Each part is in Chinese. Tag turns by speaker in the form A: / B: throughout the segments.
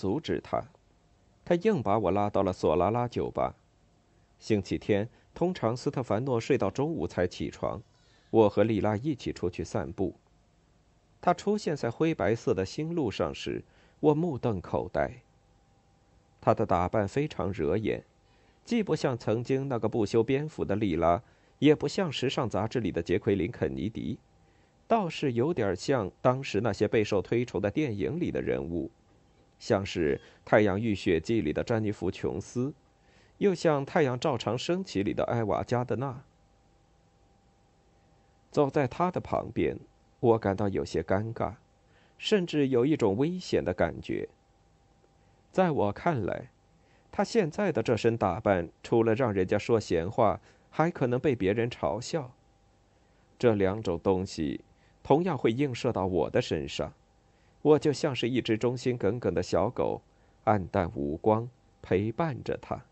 A: 阻止他，他硬把我拉到了索拉拉酒吧。星期天通常斯特凡诺睡到中午才起床，我和丽拉一起出去散步。他出现在灰白色的新路上时，我目瞪口呆。他的打扮非常惹眼，既不像曾经那个不修边幅的丽拉，也不像时尚杂志里的杰奎琳·肯尼迪。倒是有点像当时那些备受推崇的电影里的人物，像是《太阳浴血记》里的詹妮弗·琼斯，又像《太阳照常升起》里的艾娃·加德纳。走在他的旁边，我感到有些尴尬，甚至有一种危险的感觉。在我看来，他现在的这身打扮，除了让人家说闲话，还可能被别人嘲笑。这两种东西。同样会映射到我的身上，我就像是一只忠心耿耿的小狗，暗淡无光，陪伴着他。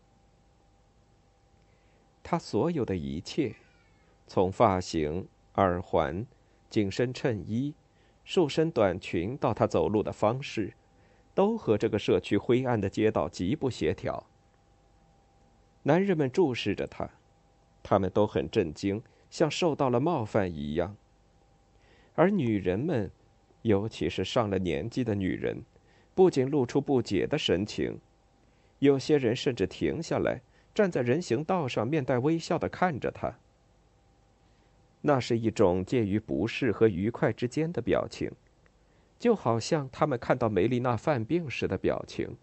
A: 他所有的一切，从发型、耳环、紧身衬衣、束身短裙到他走路的方式，都和这个社区灰暗的街道极不协调。男人们注视着他，他们都很震惊，像受到了冒犯一样。而女人们，尤其是上了年纪的女人，不仅露出不解的神情，有些人甚至停下来，站在人行道上，面带微笑的看着他。那是一种介于不适和愉快之间的表情，就好像他们看到梅丽娜犯病时的表情。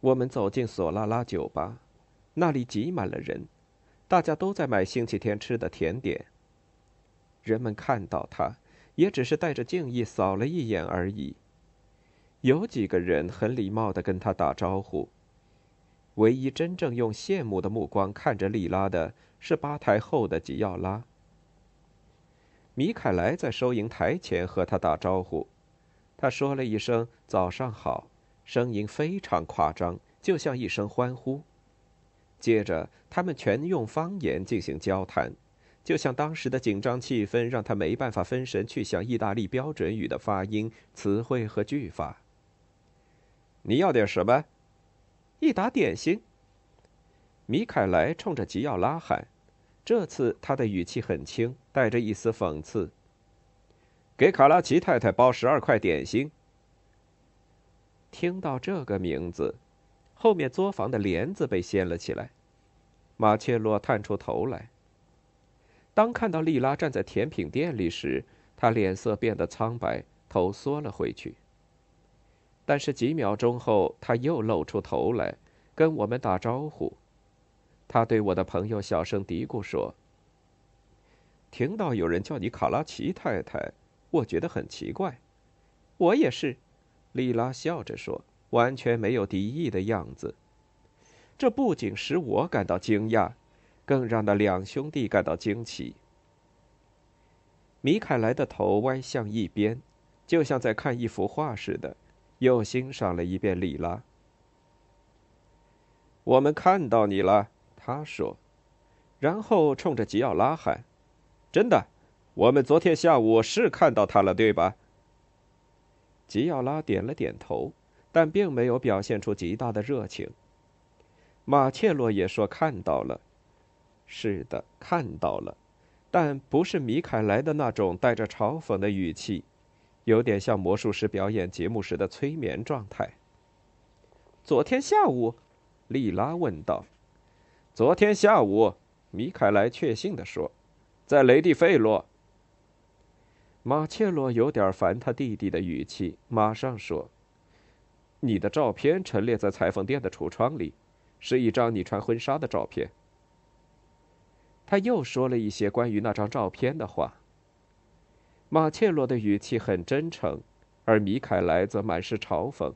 A: 我们走进索拉拉酒吧，那里挤满了人，大家都在买星期天吃的甜点。人们看到他，也只是带着敬意扫了一眼而已。有几个人很礼貌的跟他打招呼。唯一真正用羡慕的目光看着莉拉的是吧台后的吉奥拉。米凯莱在收银台前和他打招呼，他说了一声“早上好”，声音非常夸张，就像一声欢呼。接着，他们全用方言进行交谈。就像当时的紧张气氛让他没办法分神去想意大利标准语的发音、词汇和句法。你要点什么？一打点心。米凯莱冲着吉奥拉喊，这次他的语气很轻，带着一丝讽刺。给卡拉奇太太包十二块点心。听到这个名字，后面作坊的帘子被掀了起来，马切洛探出头来。当看到莉拉站在甜品店里时，他脸色变得苍白，头缩了回去。但是几秒钟后，他又露出头来，跟我们打招呼。他对我的朋友小声嘀咕说：“听到有人叫你卡拉奇太太，我觉得很奇怪。”我也是，莉拉笑着说，完全没有敌意的样子。这不仅使我感到惊讶。更让那两兄弟感到惊奇。米凯莱的头歪向一边，就像在看一幅画似的，又欣赏了一遍里拉。我们看到你了，他说，然后冲着吉奥拉喊：“真的，我们昨天下午是看到他了，对吧？”吉奥拉点了点头，但并没有表现出极大的热情。马切洛也说看到了。是的，看到了，但不是米凯莱的那种带着嘲讽的语气，有点像魔术师表演节目时的催眠状态。昨天下午，莉拉问道。昨天下午，米凯莱确信地说，在雷蒂费洛。马切洛有点烦他弟弟的语气，马上说：“你的照片陈列在裁缝店的橱窗里，是一张你穿婚纱的照片。”他又说了一些关于那张照片的话。马切罗的语气很真诚，而米凯莱则满是嘲讽。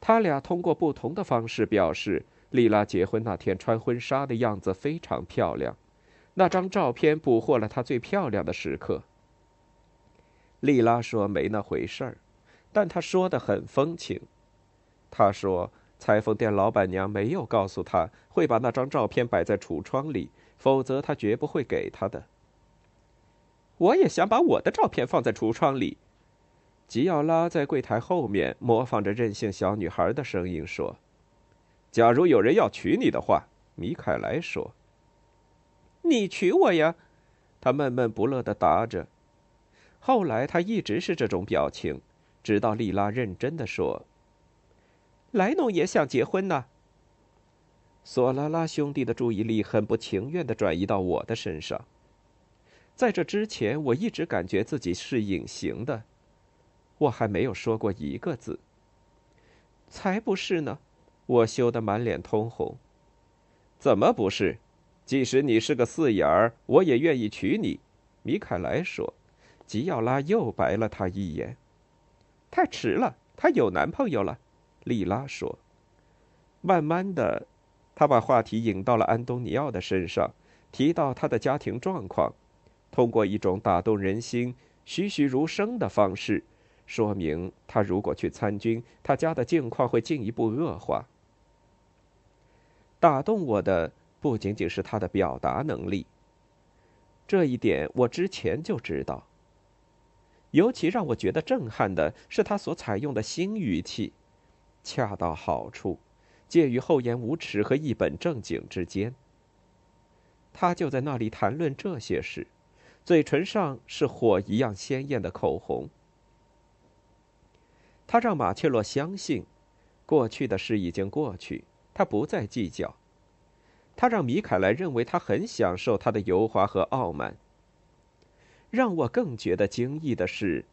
A: 他俩通过不同的方式表示，丽拉结婚那天穿婚纱的样子非常漂亮。那张照片捕获了她最漂亮的时刻。丽拉说没那回事儿，但她说的很风情。她说。裁缝店老板娘没有告诉他会把那张照片摆在橱窗里，否则他绝不会给他的。我也想把我的照片放在橱窗里。吉奥拉在柜台后面模仿着任性小女孩的声音说：“假如有人要娶你的话，米凯莱说。”“你娶我呀？”他闷闷不乐的答着。后来他一直是这种表情，直到莉拉认真的说。莱农也想结婚呢。索拉拉兄弟的注意力很不情愿的转移到我的身上。在这之前，我一直感觉自己是隐形的，我还没有说过一个字。才不是呢！我羞得满脸通红。怎么不是？即使你是个四眼儿，我也愿意娶你。米凯莱说。吉奥拉又白了他一眼。太迟了，她有男朋友了。莉拉说：“慢慢的，他把话题引到了安东尼奥的身上，提到他的家庭状况，通过一种打动人心、栩栩如生的方式，说明他如果去参军，他家的境况会进一步恶化。打动我的不仅仅是他的表达能力，这一点我之前就知道。尤其让我觉得震撼的是他所采用的新语气。”恰到好处，介于厚颜无耻和一本正经之间。他就在那里谈论这些事，嘴唇上是火一样鲜艳的口红。他让马切洛相信，过去的事已经过去，他不再计较。他让米凯莱认为他很享受他的油滑和傲慢。让我更觉得惊异的是，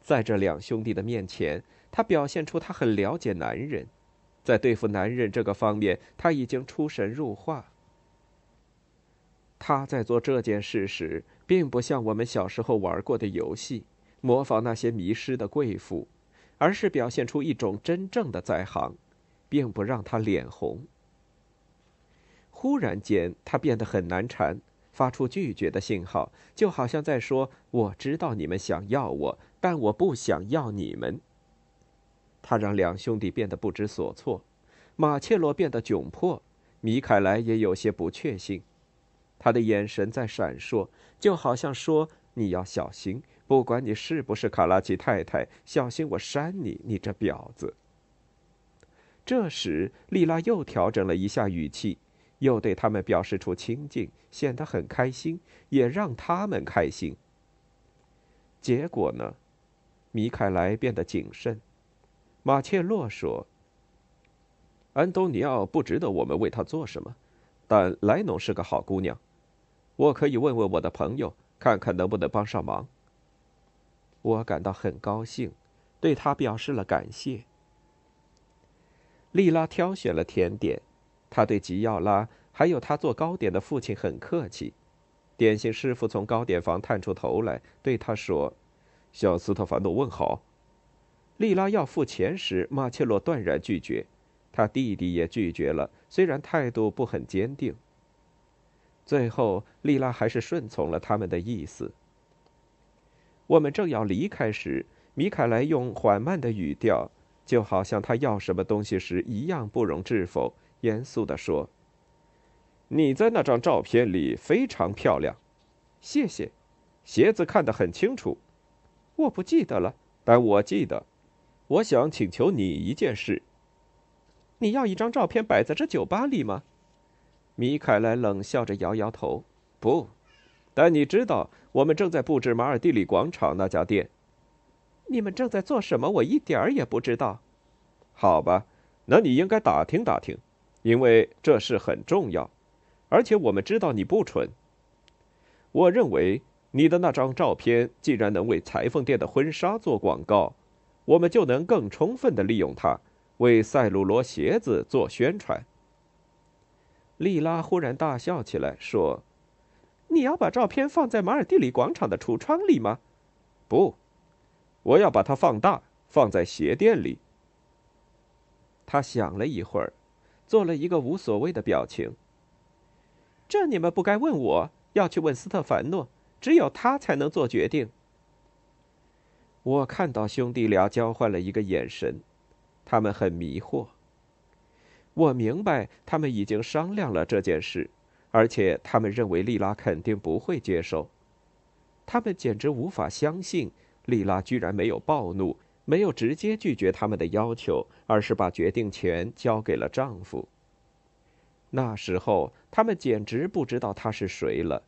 A: 在这两兄弟的面前。他表现出他很了解男人，在对付男人这个方面，他已经出神入化。他在做这件事时，并不像我们小时候玩过的游戏，模仿那些迷失的贵妇，而是表现出一种真正的在行，并不让他脸红。忽然间，他变得很难缠，发出拒绝的信号，就好像在说：“我知道你们想要我，但我不想要你们。”他让两兄弟变得不知所措，马切罗变得窘迫，米凯莱也有些不确信。他的眼神在闪烁，就好像说：“你要小心，不管你是不是卡拉奇太太，小心我扇你，你这婊子。”这时，莉拉又调整了一下语气，又对他们表示出亲近，显得很开心，也让他们开心。结果呢？米凯莱变得谨慎。马切洛说：“安东尼奥不值得我们为他做什么，但莱农是个好姑娘，我可以问问我的朋友，看看能不能帮上忙。”我感到很高兴，对他表示了感谢。莉拉挑选了甜点，他对吉奥拉还有他做糕点的父亲很客气。点心师傅从糕点房探出头来，对他说：“向斯特凡诺问好。”莉拉要付钱时，马切洛断然拒绝，他弟弟也拒绝了，虽然态度不很坚定。最后，莉拉还是顺从了他们的意思。我们正要离开时，米凯莱用缓慢的语调，就好像他要什么东西时一样不容置否，严肃地说：“你在那张照片里非常漂亮，谢谢。鞋子看得很清楚，我不记得了，但我记得。”我想请求你一件事。你要一张照片摆在这酒吧里吗？米凯莱冷笑着摇摇头。不，但你知道我们正在布置马尔蒂里广场那家店。你们正在做什么？我一点儿也不知道。好吧，那你应该打听打听，因为这事很重要。而且我们知道你不蠢。我认为你的那张照片既然能为裁缝店的婚纱做广告。我们就能更充分的利用它，为赛鲁罗鞋子做宣传。莉拉忽然大笑起来，说：“你要把照片放在马尔蒂里广场的橱窗里吗？不，我要把它放大，放在鞋店里。他想了一会儿，做了一个无所谓的表情。这你们不该问我，要去问斯特凡诺，只有他才能做决定。我看到兄弟俩交换了一个眼神，他们很迷惑。我明白他们已经商量了这件事。而且他们认为莉拉肯定不会接受，他们简直无法相信莉拉居然没有暴怒，没有直接拒绝他们的要求，而是把决定权交给了丈夫。那时候，他们简直不知道他是谁了，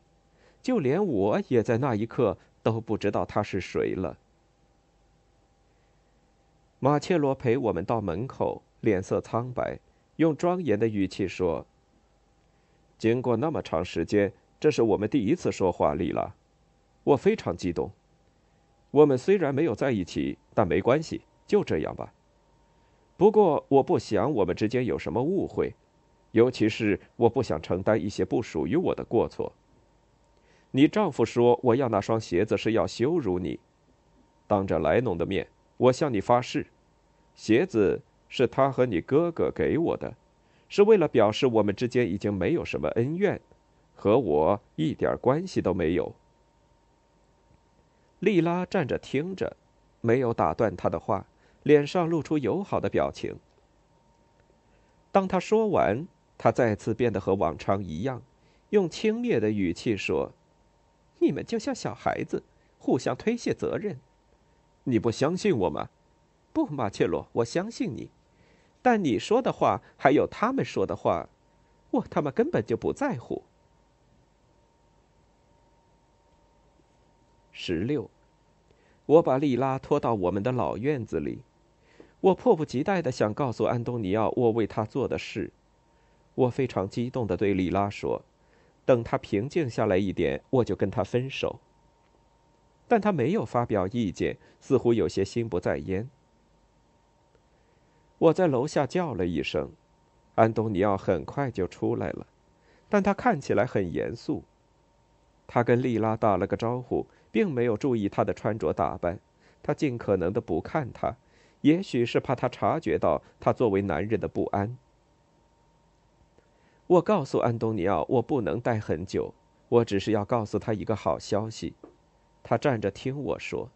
A: 就连我也在那一刻都不知道他是谁了。马切罗陪我们到门口，脸色苍白，用庄严的语气说。经过那么长时间，这是我们第一次说话，丽拉，我非常激动。我们虽然没有在一起，但没关系，就这样吧。不过我不想我们之间有什么误会，尤其是我不想承担一些不属于我的过错。你丈夫说我要那双鞋子是要羞辱你，当着莱农的面，我向你发誓，鞋子是他和你哥哥给我的。是为了表示我们之间已经没有什么恩怨，和我一点关系都没有。莉拉站着听着，没有打断他的话，脸上露出友好的表情。当他说完，他再次变得和往常一样，用轻蔑的语气说：“你们就像小孩子，互相推卸责任。你不相信我吗？不，马切罗，我相信你。”但你说的话，还有他们说的话，我他妈根本就不在乎。十六，我把莉拉拖到我们的老院子里，我迫不及待的想告诉安东尼奥我为他做的事。我非常激动的对莉拉说：“等他平静下来一点，我就跟他分手。”但他没有发表意见，似乎有些心不在焉。我在楼下叫了一声，安东尼奥很快就出来了，但他看起来很严肃。他跟莉拉打了个招呼，并没有注意她的穿着打扮，他尽可能的不看她，也许是怕他察觉到他作为男人的不安。我告诉安东尼奥，我不能待很久，我只是要告诉他一个好消息。他站着听我说。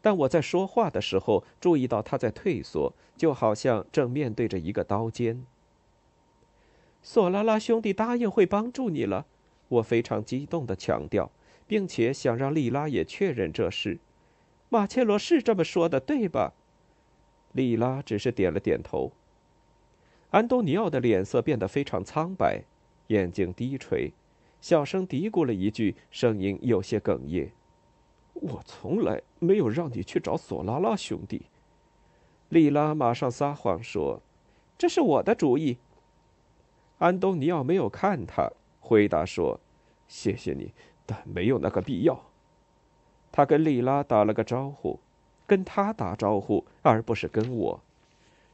A: 但我在说话的时候，注意到他在退缩，就好像正面对着一个刀尖。索拉拉兄弟答应会帮助你了，我非常激动的强调，并且想让莉拉也确认这事。马切罗是这么说的，对吧？莉拉只是点了点头。安东尼奥的脸色变得非常苍白，眼睛低垂，小声嘀咕了一句，声音有些哽咽。我从来没有让你去找索拉拉兄弟。莉拉马上撒谎说：“这是我的主意。”安东尼奥没有看他，回答说：“谢谢你，但没有那个必要。”他跟莉拉打了个招呼，跟他打招呼，而不是跟我，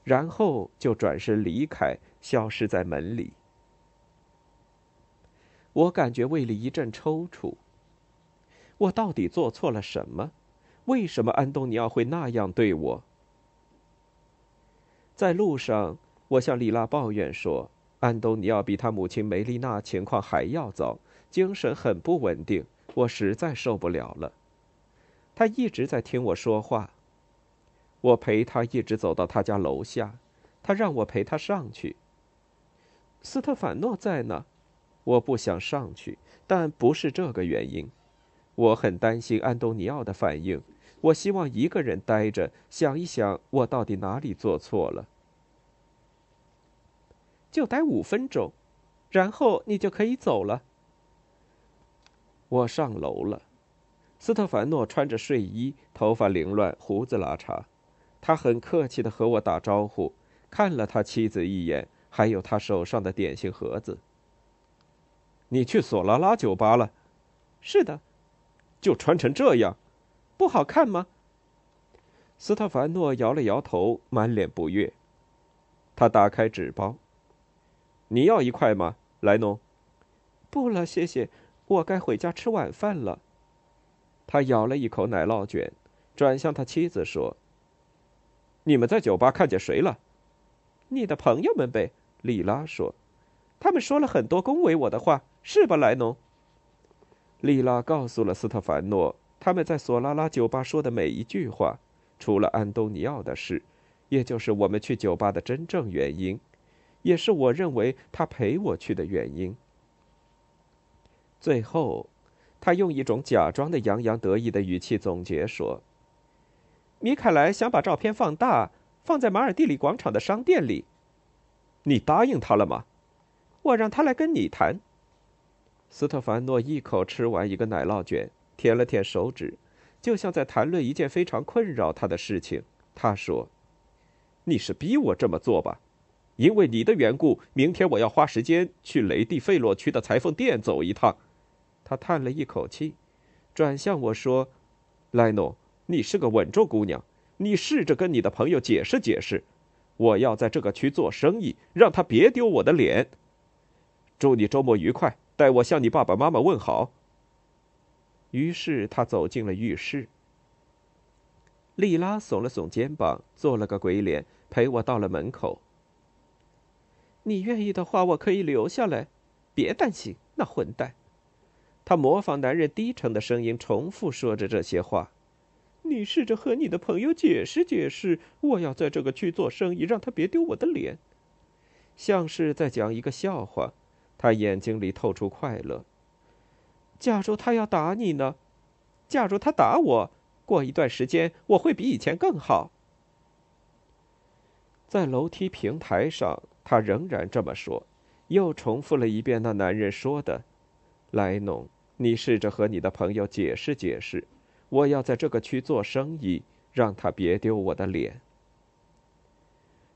A: 然后就转身离开，消失在门里。我感觉胃里一阵抽搐。我到底做错了什么？为什么安东尼奥会那样对我？在路上，我向莉拉抱怨说，安东尼奥比他母亲梅丽娜情况还要糟，精神很不稳定，我实在受不了了。他一直在听我说话。我陪他一直走到他家楼下，他让我陪他上去。斯特凡诺在呢，我不想上去，但不是这个原因。我很担心安东尼奥的反应，我希望一个人待着，想一想我到底哪里做错了。就待五分钟，然后你就可以走了。我上楼了，斯特凡诺穿着睡衣，头发凌乱，胡子拉碴，他很客气的和我打招呼，看了他妻子一眼，还有他手上的点心盒子。你去索拉拉酒吧了？是的。就穿成这样，不好看吗？斯特凡诺摇了摇头，满脸不悦。他打开纸包。你要一块吗，莱农？不了，谢谢。我该回家吃晚饭了。他咬了一口奶酪卷，转向他妻子说：“你们在酒吧看见谁了？”“你的朋友们呗。”莉拉说，“他们说了很多恭维我的话，是吧，莱农？”莉拉告诉了斯特凡诺，他们在索拉拉酒吧说的每一句话，除了安东尼奥的事，也就是我们去酒吧的真正原因，也是我认为他陪我去的原因。最后，他用一种假装的洋洋得意的语气总结说：“米凯莱想把照片放大，放在马尔蒂里广场的商店里。你答应他了吗？我让他来跟你谈。”斯特凡诺一口吃完一个奶酪卷，舔了舔手指，就像在谈论一件非常困扰他的事情。他说：“你是逼我这么做吧？因为你的缘故，明天我要花时间去雷蒂费洛区的裁缝店走一趟。”他叹了一口气，转向我说：“莱诺，你是个稳重姑娘，你试着跟你的朋友解释解释。我要在这个区做生意，让他别丢我的脸。祝你周末愉快，代我向你爸爸妈妈问好。”于是他走进了浴室。莉拉耸了耸肩膀，做了个鬼脸，陪我到了门口。你愿意的话，我可以留下来。别担心，那混蛋。他模仿男人低沉的声音，重复说着这些话。你试着和你的朋友解释解释，我要在这个区做生意，让他别丢我的脸。像是在讲一个笑话。他眼睛里透出快乐。假如他要打你呢？假如他打我，过一段时间我会比以前更好。在楼梯平台上，他仍然这么说，又重复了一遍那男人说的：“莱农。”你试着和你的朋友解释解释，我要在这个区做生意，让他别丢我的脸。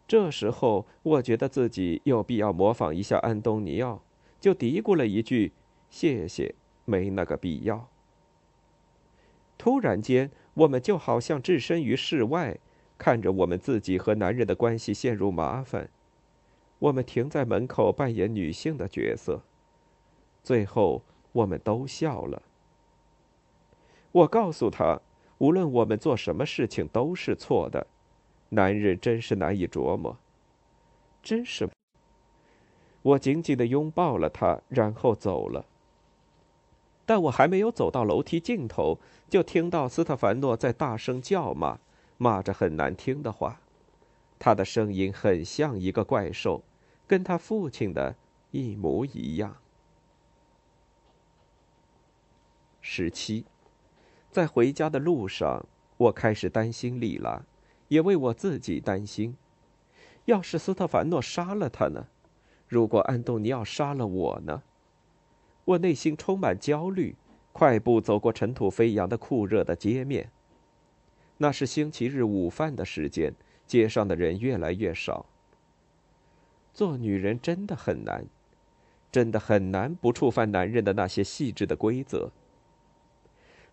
A: 这时候，我觉得自己有必要模仿一下安东尼奥，就嘀咕了一句：“谢谢，没那个必要。”突然间，我们就好像置身于室外，看着我们自己和男人的关系陷入麻烦。我们停在门口扮演女性的角色，最后。我们都笑了。我告诉他，无论我们做什么事情都是错的。男人真是难以琢磨，真是。我紧紧的拥抱了他，然后走了。但我还没有走到楼梯尽头，就听到斯特凡诺在大声叫骂，骂着很难听的话。他的声音很像一个怪兽，跟他父亲的一模一样。十七，在回家的路上，我开始担心莉拉，也为我自己担心。要是斯特凡诺杀了他呢？如果安东尼奥杀了我呢？我内心充满焦虑，快步走过尘土飞扬的酷热的街面。那是星期日午饭的时间，街上的人越来越少。做女人真的很难，真的很难不触犯男人的那些细致的规则。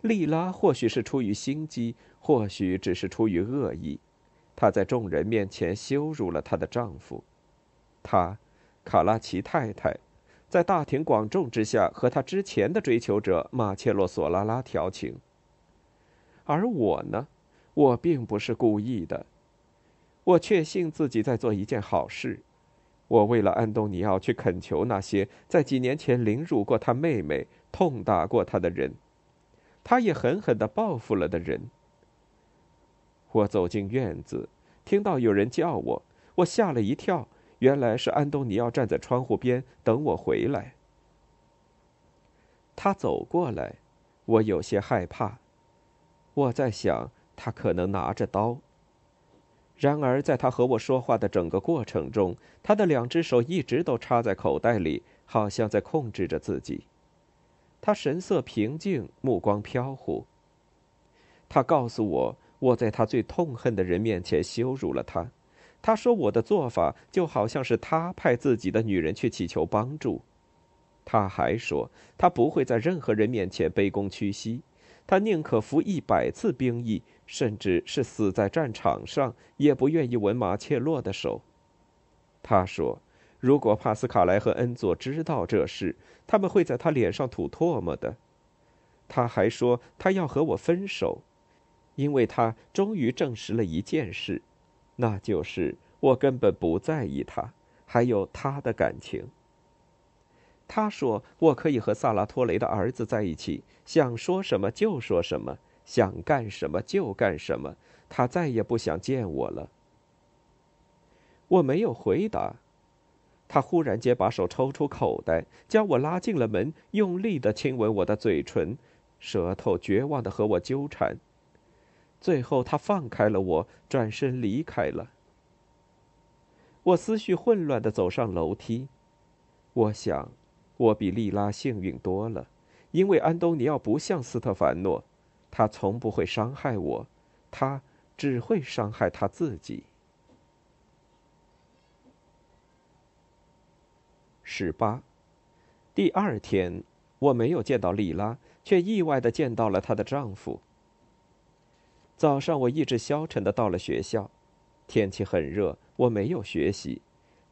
A: 莉拉或许是出于心机，或许只是出于恶意，她在众人面前羞辱了她的丈夫。她，卡拉奇太太，在大庭广众之下和她之前的追求者马切洛索拉拉调情。而我呢，我并不是故意的。我确信自己在做一件好事。我为了安东尼奥去恳求那些在几年前凌辱过他妹妹、痛打过他的人。他也狠狠的报复了的人。我走进院子，听到有人叫我，我吓了一跳，原来是安东尼奥站在窗户边等我回来。他走过来，我有些害怕。我在想，他可能拿着刀。然而，在他和我说话的整个过程中，他的两只手一直都插在口袋里，好像在控制着自己。他神色平静，目光飘忽。他告诉我，我在他最痛恨的人面前羞辱了他。他说我的做法就好像是他派自己的女人去祈求帮助。他还说，他不会在任何人面前卑躬屈膝，他宁可服一百次兵役，甚至是死在战场上，也不愿意吻马切洛的手。他说，如果帕斯卡莱和恩佐知道这事，他们会在他脸上吐唾沫的。他还说他要和我分手，因为他终于证实了一件事，那就是我根本不在意他，还有他的感情。他说我可以和萨拉托雷的儿子在一起，想说什么就说什么，想干什么就干什么。他再也不想见我了。我没有回答。他忽然间把手抽出口袋，将我拉进了门，用力的亲吻我的嘴唇，舌头绝望的和我纠缠。最后，他放开了我，转身离开了。我思绪混乱的走上楼梯。我想，我比莉拉幸运多了，因为安东尼奥不像斯特凡诺，他从不会伤害我，他只会伤害他自己。十八，第二天，我没有见到莉拉，却意外的见到了她的丈夫。早上，我意志消沉的到了学校，天气很热，我没有学习，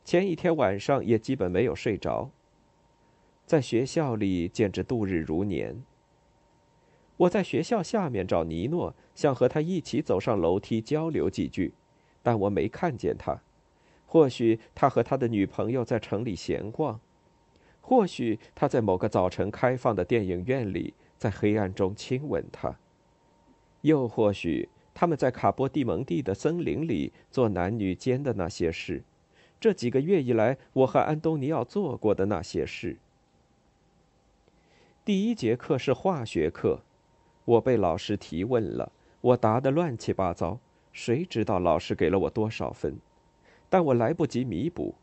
A: 前一天晚上也基本没有睡着。在学校里简直度日如年。我在学校下面找尼诺，想和他一起走上楼梯交流几句，但我没看见他。或许他和他的女朋友在城里闲逛，或许他在某个早晨开放的电影院里，在黑暗中亲吻她，又或许他们在卡波蒂蒙蒂的森林里做男女间的那些事，这几个月以来我和安东尼奥做过的那些事。第一节课是化学课，我被老师提问了，我答得乱七八糟，谁知道老师给了我多少分？但我来不及弥补，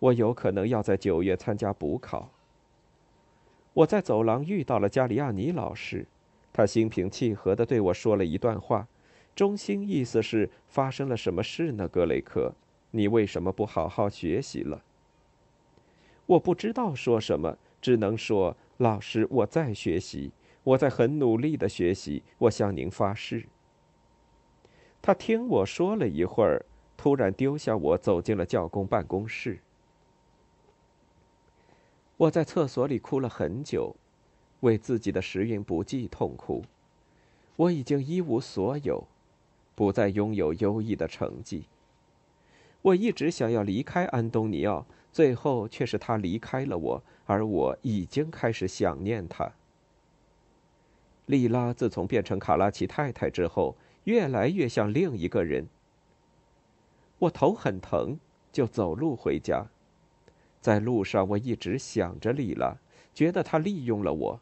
A: 我有可能要在九月参加补考。我在走廊遇到了加里亚尼老师，他心平气和地对我说了一段话，中心意思是：发生了什么事呢，格雷克？你为什么不好好学习了？我不知道说什么，只能说：老师，我在学习，我在很努力地学习，我向您发誓。他听我说了一会儿。突然丢下我，走进了教工办公室。我在厕所里哭了很久，为自己的时运不济痛哭。我已经一无所有，不再拥有优异的成绩。我一直想要离开安东尼奥，最后却是他离开了我，而我已经开始想念他。莉拉自从变成卡拉奇太太之后，越来越像另一个人。我头很疼，就走路回家。在路上，我一直想着莉拉，觉得她利用了我。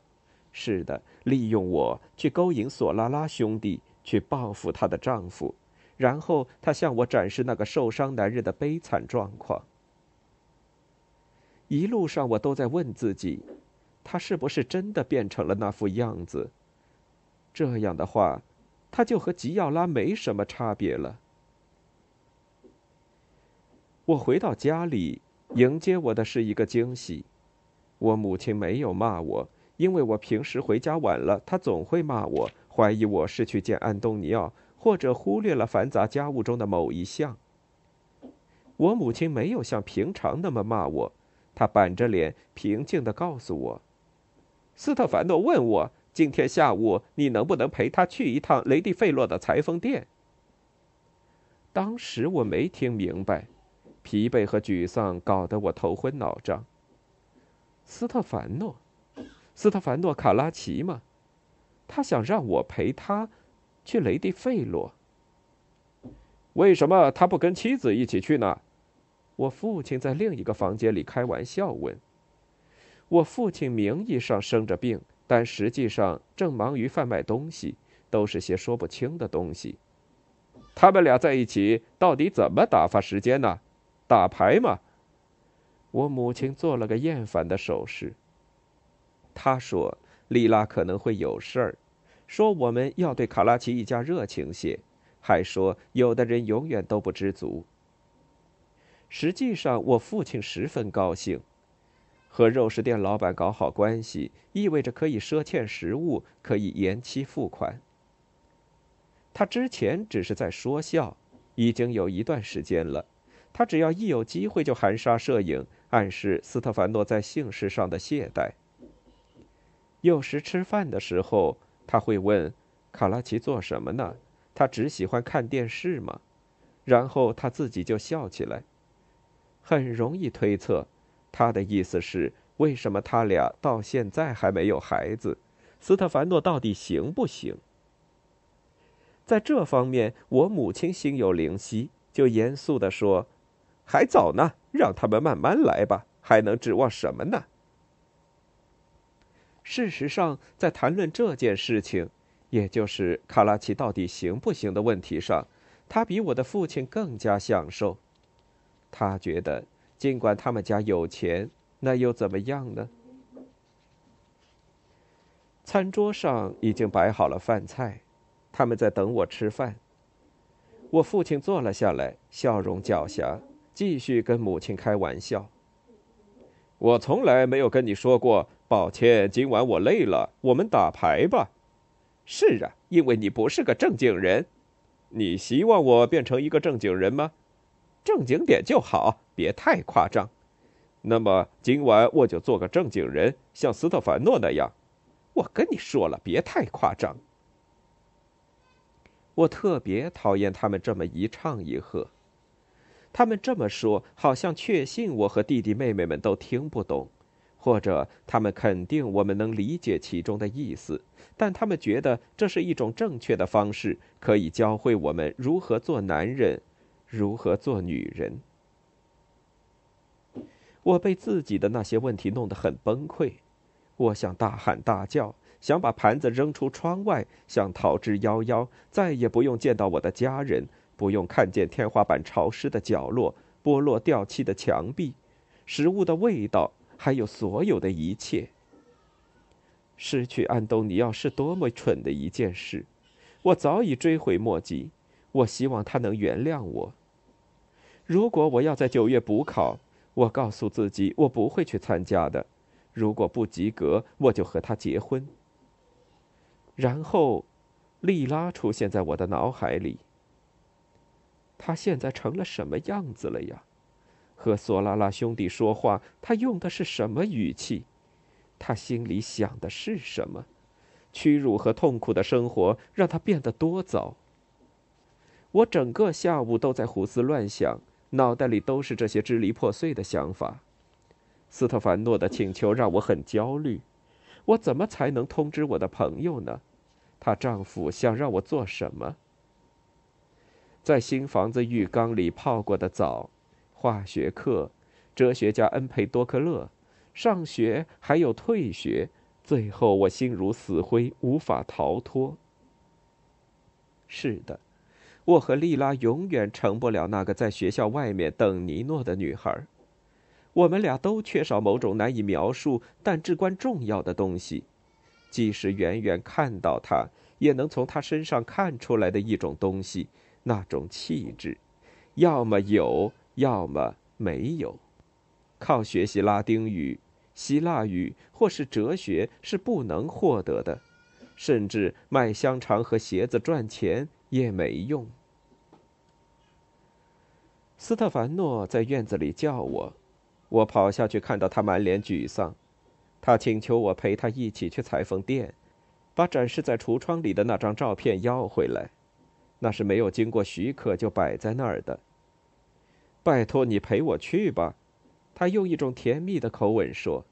A: 是的，利用我去勾引索拉拉兄弟，去报复她的丈夫。然后，她向我展示那个受伤男人的悲惨状况。一路上，我都在问自己：他是不是真的变成了那副样子？这样的话，他就和吉奥拉没什么差别了。我回到家里，迎接我的是一个惊喜。我母亲没有骂我，因为我平时回家晚了，他总会骂我，怀疑我是去见安东尼奥，或者忽略了繁杂家务中的某一项。我母亲没有像平常那么骂我，她板着脸，平静地告诉我：“斯特凡诺问我今天下午你能不能陪他去一趟雷蒂费洛的裁缝店。”当时我没听明白。疲惫和沮丧搞得我头昏脑胀。斯特凡诺，斯特凡诺·卡拉奇吗？他想让我陪他去雷蒂费洛。为什么他不跟妻子一起去呢？我父亲在另一个房间里开玩笑问。我父亲名义上生着病，但实际上正忙于贩卖东西，都是些说不清的东西。他们俩在一起到底怎么打发时间呢？打牌嘛，我母亲做了个厌烦的手势。他说：“丽拉可能会有事儿，说我们要对卡拉奇一家热情些，还说有的人永远都不知足。”实际上，我父亲十分高兴，和肉食店老板搞好关系，意味着可以赊欠食物，可以延期付款。他之前只是在说笑，已经有一段时间了。他只要一有机会就含沙射影，暗示斯特凡诺在性事上的懈怠。有时吃饭的时候，他会问：“卡拉奇做什么呢？他只喜欢看电视吗？”然后他自己就笑起来。很容易推测，他的意思是：为什么他俩到现在还没有孩子？斯特凡诺到底行不行？在这方面，我母亲心有灵犀，就严肃地说：“还早呢，让他们慢慢来吧，还能指望什么呢？”事实上，在谈论这件事情，也就是卡拉奇到底行不行的问题上，他比我的父亲更加享受。他觉得，尽管他们家有钱，那又怎么样呢？餐桌上已经摆好了饭菜，他们在等我吃饭。我父亲坐了下来，笑容狡黠，继续跟母亲开玩笑：“我从来没有跟你说过。”抱歉，今晚我累了，我们打牌吧。是啊，因为你不是个正经人。你希望我变成一个正经人吗？正经点就好，别太夸张。那么今晚我就做个正经人，像斯特凡诺那样。我跟你说了，别太夸张。我特别讨厌他们这么一唱一和。他们这么说，好像确信我和弟弟妹妹们都听不懂。或者他们肯定我们能理解其中的意思，但他们觉得这是一种正确的方式，可以教会我们如何做男人，如何做女人。我被自己的那些问题弄得很崩溃，我想大喊大叫，想把盘子扔出窗外，想逃之夭夭，再也不用见到我的家人，不用看见天花板潮湿的角落、剥落掉漆的墙壁、食物的味道。还有所有的一切。失去安东尼奥是多么蠢的一件事，我早已追悔莫及。我希望他能原谅我。如果我要在九月补考，我告诉自己我不会去参加的。如果不及格，我就和他结婚。然后，莉拉出现在我的脑海里。他现在成了什么样子了呀？和索拉拉兄弟说话，他用的是什么语气？他心里想的是什么？屈辱和痛苦的生活让他变得多糟。我整个下午都在胡思乱想，脑袋里都是这些支离破碎的想法。斯特凡诺的请求让我很焦虑。我怎么才能通知我的朋友呢？她丈夫想让我做什么？在新房子浴缸里泡过的澡。化学课，哲学家恩培多克勒，上学还有退学，最后我心如死灰，无法逃脱。是的，我和莉拉永远成不了那个在学校外面等尼诺的女孩。我们俩都缺少某种难以描述但至关重要的东西，即使远远看到她，也能从她身上看出来的一种东西，那种气质，要么有。要么没有，靠学习拉丁语、希腊语或是哲学是不能获得的，甚至卖香肠和鞋子赚钱也没用。斯特凡诺在院子里叫我，我跑下去看到他满脸沮丧，他请求我陪他一起去裁缝店，把展示在橱窗里的那张照片要回来，那是没有经过许可就摆在那儿的。拜托你陪我去吧，他用一种甜蜜的口吻说，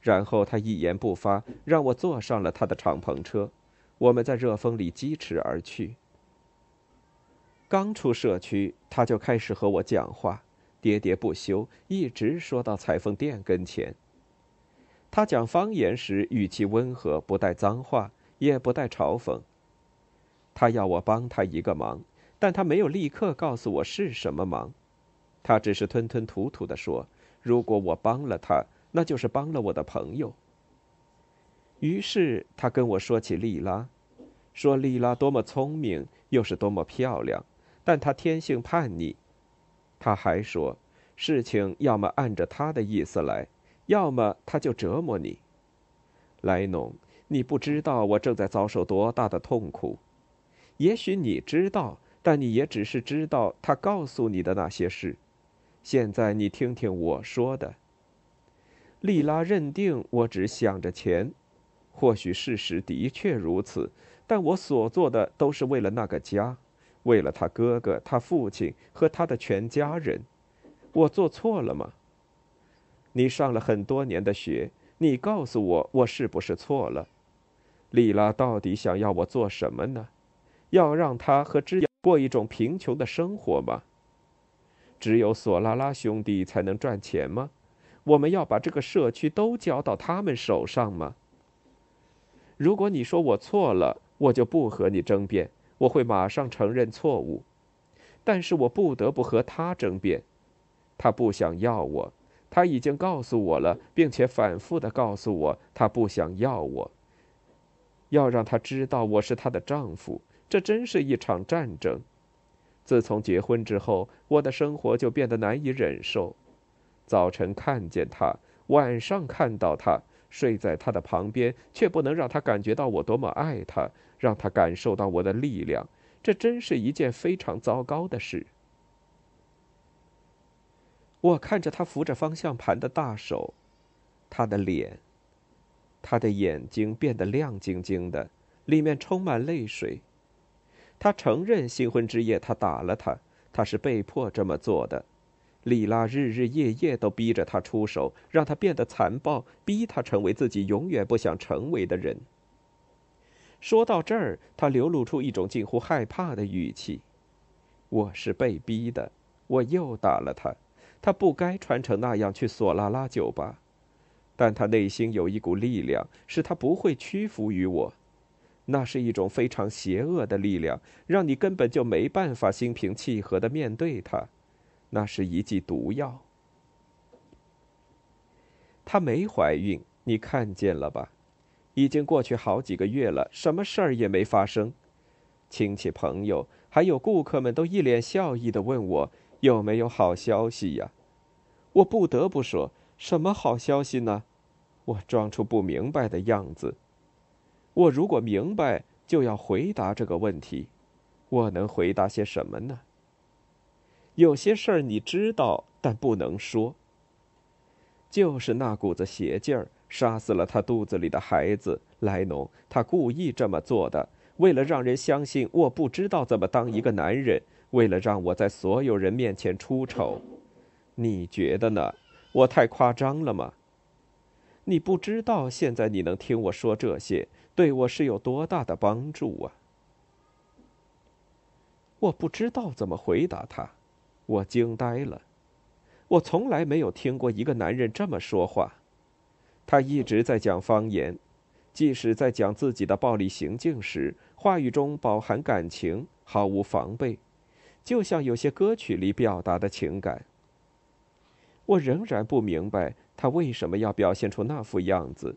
A: 然后他一言不发，让我坐上了他的敞篷车。我们在热风里疾驰而去。刚出社区，他就开始和我讲话，喋喋不休，一直说到裁缝店跟前。他讲方言时语气温和，不带脏话，也不带嘲讽。他要我帮他一个忙，但他没有立刻告诉我是什么忙。他只是吞吞吐吐地说：“如果我帮了他，那就是帮了我的朋友。”于是他跟我说起莉拉，说莉拉多么聪明，又是多么漂亮，但她天性叛逆。他还说，事情要么按着他的意思来，要么他就折磨你。莱农，你不知道我正在遭受多大的痛苦。也许你知道，但你也只是知道他告诉你的那些事。现在你听听我说的。莉拉认定我只想着钱，或许事实的确如此，但我所做的都是为了那个家，为了他哥哥、他父亲和他的全家人。我做错了吗？你上了很多年的学，你告诉我，我是不是错了？莉拉到底想要我做什么呢？要让他和之友过一种贫穷的生活吗？只有索拉拉兄弟才能赚钱吗？我们要把这个社区都交到他们手上吗？如果你说我错了，我就不和你争辩，我会马上承认错误。但是我不得不和他争辩，他不想要我，他已经告诉我了，并且反复的告诉我他不想要我。要让他知道我是他的丈夫，这真是一场战争。自从结婚之后，我的生活就变得难以忍受。早晨看见他，晚上看到他，睡在他的旁边，却不能让他感觉到我多么爱他，让他感受到我的力量。这真是一件非常糟糕的事。我看着他扶着方向盘的大手，他的脸。他的眼睛变得亮晶晶的，里面充满泪水。他承认新婚之夜他打了他，他是被迫这么做的。莉拉日日夜夜都逼着他出手，让他变得残暴，逼他成为自己永远不想成为的人。说到这儿，他流露出一种近乎害怕的语气：“我是被逼的，我又打了他。他不该穿成那样去索拉拉酒吧。”但他内心有一股力量，使他不会屈服于我。那是一种非常邪恶的力量，让你根本就没办法心平气和的面对他。那是一剂毒药。她没怀孕，你看见了吧？已经过去好几个月了，什么事儿也没发生。亲戚朋友还有顾客们都一脸笑意的问我有没有好消息呀？我不得不说。什么好消息呢？我装出不明白的样子。我如果明白，就要回答这个问题。我能回答些什么呢？有些事儿你知道，但不能说。就是那股子邪劲儿，杀死了他肚子里的孩子莱农。他故意这么做的，为了让人相信我不知道怎么当一个男人，为了让我在所有人面前出丑。你觉得呢？我太夸张了吗？你不知道，现在你能听我说这些，对我是有多大的帮助啊！我不知道怎么回答他，我惊呆了。我从来没有听过一个男人这么说话。他一直在讲方言，即使在讲自己的暴力行径时，话语中饱含感情，毫无防备，就像有些歌曲里表达的情感。我仍然不明白他为什么要表现出那副样子。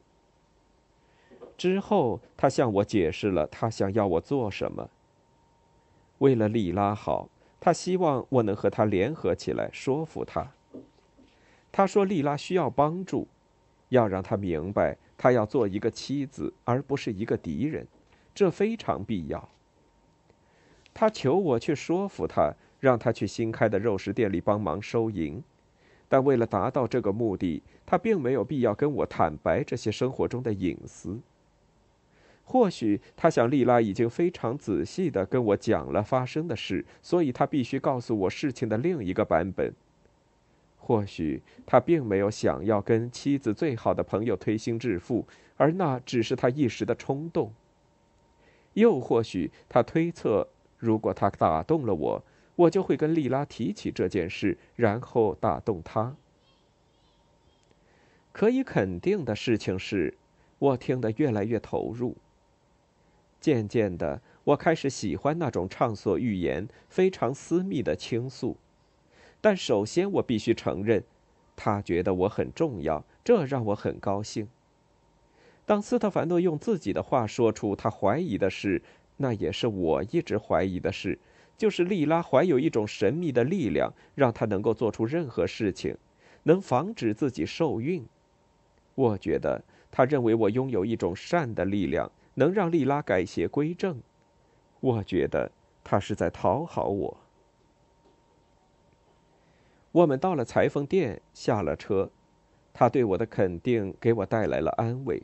A: 之后，他向我解释了他想要我做什么。为了莉拉好，他希望我能和他联合起来说服他。他说莉拉需要帮助，要让他明白他要做一个妻子而不是一个敌人，这非常必要。他求我去说服他，让他去新开的肉食店里帮忙收银。但为了达到这个目的，他并没有必要跟我坦白这些生活中的隐私。或许他想，莉拉已经非常仔细的跟我讲了发生的事，所以他必须告诉我事情的另一个版本。或许他并没有想要跟妻子最好的朋友推心置腹，而那只是他一时的冲动。又或许他推测，如果他打动了我。我就会跟莉拉提起这件事，然后打动她。可以肯定的事情是，我听得越来越投入。渐渐的，我开始喜欢那种畅所欲言、非常私密的倾诉。但首先，我必须承认，他觉得我很重要，这让我很高兴。当斯特凡诺用自己的话说出他怀疑的事，那也是我一直怀疑的事。就是莉拉怀有一种神秘的力量，让她能够做出任何事情，能防止自己受孕。我觉得他认为我拥有一种善的力量，能让莉拉改邪归正。我觉得他是在讨好我。我们到了裁缝店，下了车。他对我的肯定给我带来了安慰。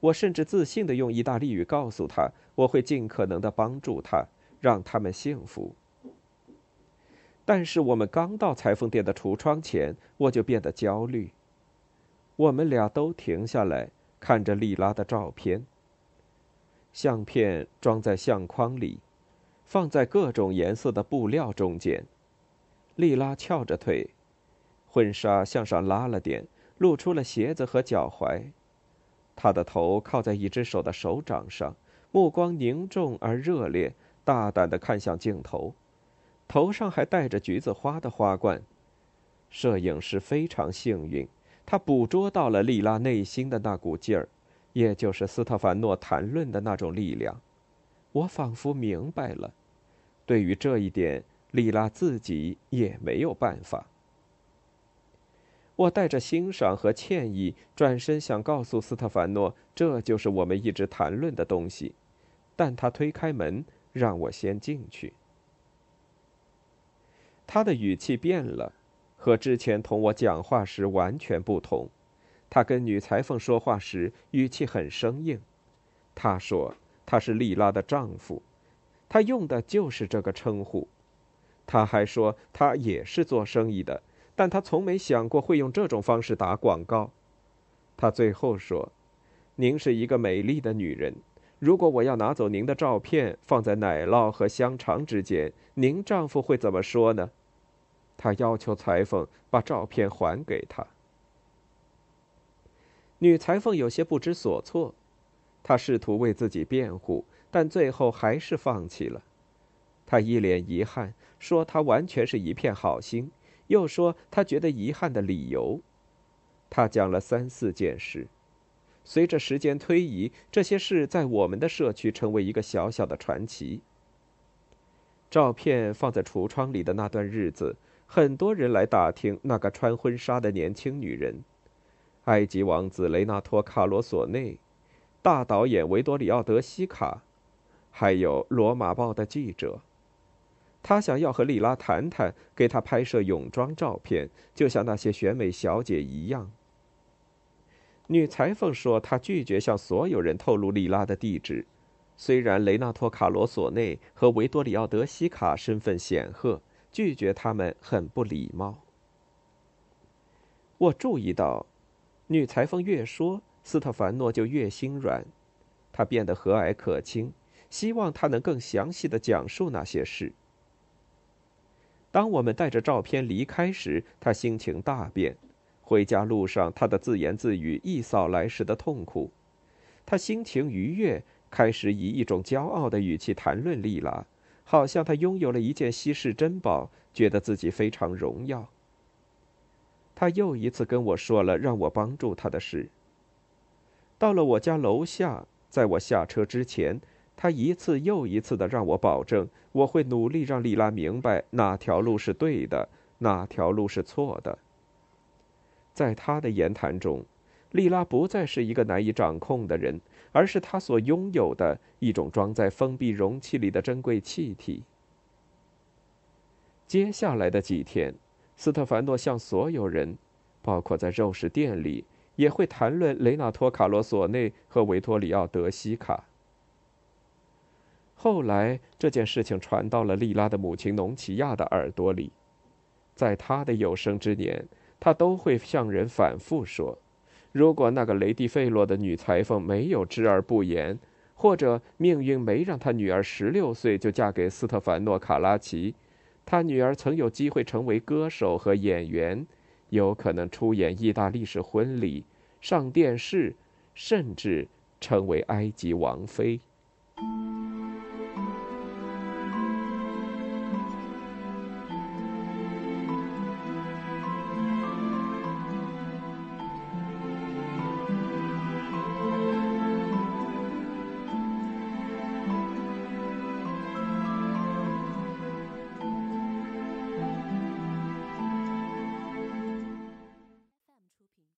A: 我甚至自信地用意大利语告诉他，我会尽可能地帮助他，让他们幸福。但是我们刚到裁缝店的橱窗前，我就变得焦虑。我们俩都停下来看着莉拉的照片。相片装在相框里，放在各种颜色的布料中间。莉拉翘着腿，婚纱向上拉了点，露出了鞋子和脚踝。她的头靠在一只手的手掌上，目光凝重而热烈，大胆地看向镜头，头上还戴着橘子花的花冠。摄影师非常幸运，他捕捉到了莉拉内心的那股劲儿。也就是斯特凡诺谈论的那种力量，我仿佛明白了。对于这一点，莉拉自己也没有办法。我带着欣赏和歉意转身想告诉斯特凡诺，这就是我们一直谈论的东西，但他推开门，让我先进去。他的语气变了，和之前同我讲话时完全不同。他跟女裁缝说话时语气很生硬。他说他是莉拉的丈夫，他用的就是这个称呼。他还说他也是做生意的，但他从没想过会用这种方式打广告。他最后说：“您是一个美丽的女人。如果我要拿走您的照片，放在奶酪和香肠之间，您丈夫会怎么说呢？”他要求裁缝把照片还给他。女裁缝有些不知所措，她试图为自己辩护，但最后还是放弃了。她一脸遗憾，说她完全是一片好心，又说她觉得遗憾的理由。她讲了三四件事。随着时间推移，这些事在我们的社区成为一个小小的传奇。照片放在橱窗里的那段日子，很多人来打听那个穿婚纱的年轻女人。埃及王子雷纳托·卡罗索内，大导演维多里奥·德西卡，还有《罗马报》的记者，他想要和莉拉谈谈，给她拍摄泳装照片，就像那些选美小姐一样。女裁缝说，她拒绝向所有人透露莉拉的地址，虽然雷纳托·卡罗索内和维多里奥·德西卡身份显赫，拒绝他们很不礼貌。我注意到。女裁缝越说，斯特凡诺就越心软。他变得和蔼可亲，希望他能更详细的讲述那些事。当我们带着照片离开时，他心情大变。回家路上，他的自言自语一扫来时的痛苦。他心情愉悦，开始以一种骄傲的语气谈论莉拉，好像他拥有了一件稀世珍宝，觉得自己非常荣耀。他又一次跟我说了让我帮助他的事。到了我家楼下，在我下车之前，他一次又一次的让我保证，我会努力让莉拉明白哪条路是对的，哪条路是错的。在他的言谈中，莉拉不再是一个难以掌控的人，而是他所拥有的一种装在封闭容器里的珍贵气体。接下来的几天。斯特凡诺向所有人，包括在肉食店里，也会谈论雷纳托·卡罗索内和维托里奥·德西卡。后来，这件事情传到了莉拉的母亲农奇亚的耳朵里，在他的有生之年，他都会向人反复说：如果那个雷蒂费洛的女裁缝没有知而不言，或者命运没让他女儿十六岁就嫁给斯特凡诺·卡拉奇。他女儿曾有机会成为歌手和演员，有可能出演意大利式婚礼，上电视，甚至成为埃及王妃。